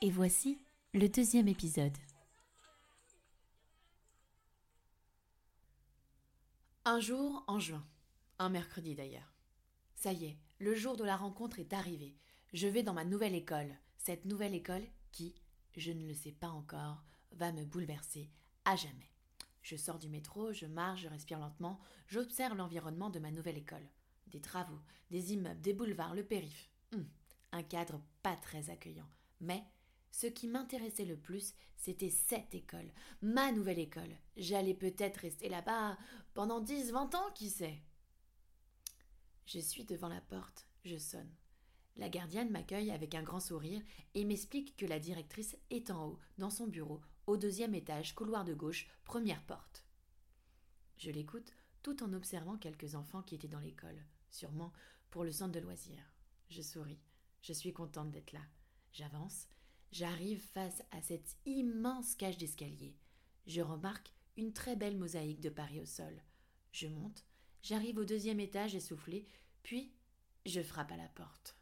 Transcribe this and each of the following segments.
Et voici le deuxième épisode. Un jour en juin, un mercredi d'ailleurs. Ça y est, le jour de la rencontre est arrivé. Je vais dans ma nouvelle école, cette nouvelle école qui, je ne le sais pas encore, va me bouleverser à jamais. Je sors du métro, je marche, je respire lentement, j'observe l'environnement de ma nouvelle école. Des travaux, des immeubles, des boulevards, le périph'. Hum, un cadre pas très accueillant. Mais ce qui m'intéressait le plus, c'était cette école, ma nouvelle école. J'allais peut-être rester là-bas pendant 10, 20 ans, qui sait. Je suis devant la porte, je sonne. La gardienne m'accueille avec un grand sourire et m'explique que la directrice est en haut, dans son bureau, au deuxième étage, couloir de gauche, première porte. Je l'écoute tout en observant quelques enfants qui étaient dans l'école, sûrement pour le centre de loisirs. Je souris, je suis contente d'être là. J'avance, j'arrive face à cette immense cage d'escalier. Je remarque une très belle mosaïque de Paris au sol. Je monte, j'arrive au deuxième étage essoufflé, puis je frappe à la porte.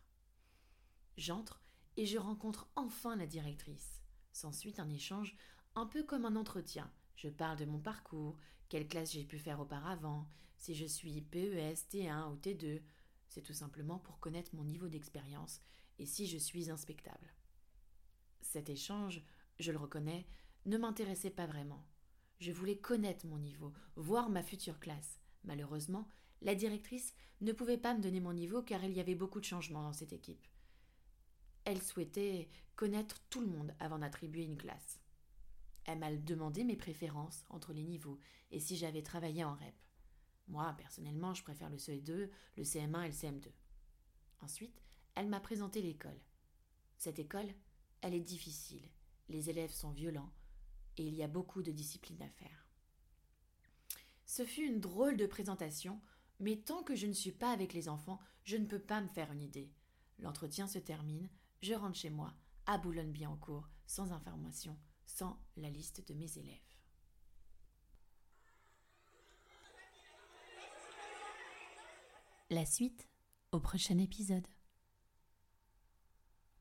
J'entre et je rencontre enfin la directrice. S'ensuit un échange un peu comme un entretien. Je parle de mon parcours, quelle classe j'ai pu faire auparavant, si je suis PES, T1 ou T2. C'est tout simplement pour connaître mon niveau d'expérience et si je suis inspectable. Cet échange, je le reconnais, ne m'intéressait pas vraiment. Je voulais connaître mon niveau, voir ma future classe. Malheureusement, la directrice ne pouvait pas me donner mon niveau car il y avait beaucoup de changements dans cette équipe. Elle souhaitait connaître tout le monde avant d'attribuer une classe. Elle m'a demandé mes préférences entre les niveaux et si j'avais travaillé en REP. Moi, personnellement, je préfère le CE2, le CM1 et le CM2. Ensuite, elle m'a présenté l'école. Cette école, elle est difficile. Les élèves sont violents et il y a beaucoup de discipline à faire. Ce fut une drôle de présentation, mais tant que je ne suis pas avec les enfants, je ne peux pas me faire une idée. L'entretien se termine, je rentre chez moi, à Boulogne-Billancourt, sans information, sans la liste de mes élèves. La suite au prochain épisode.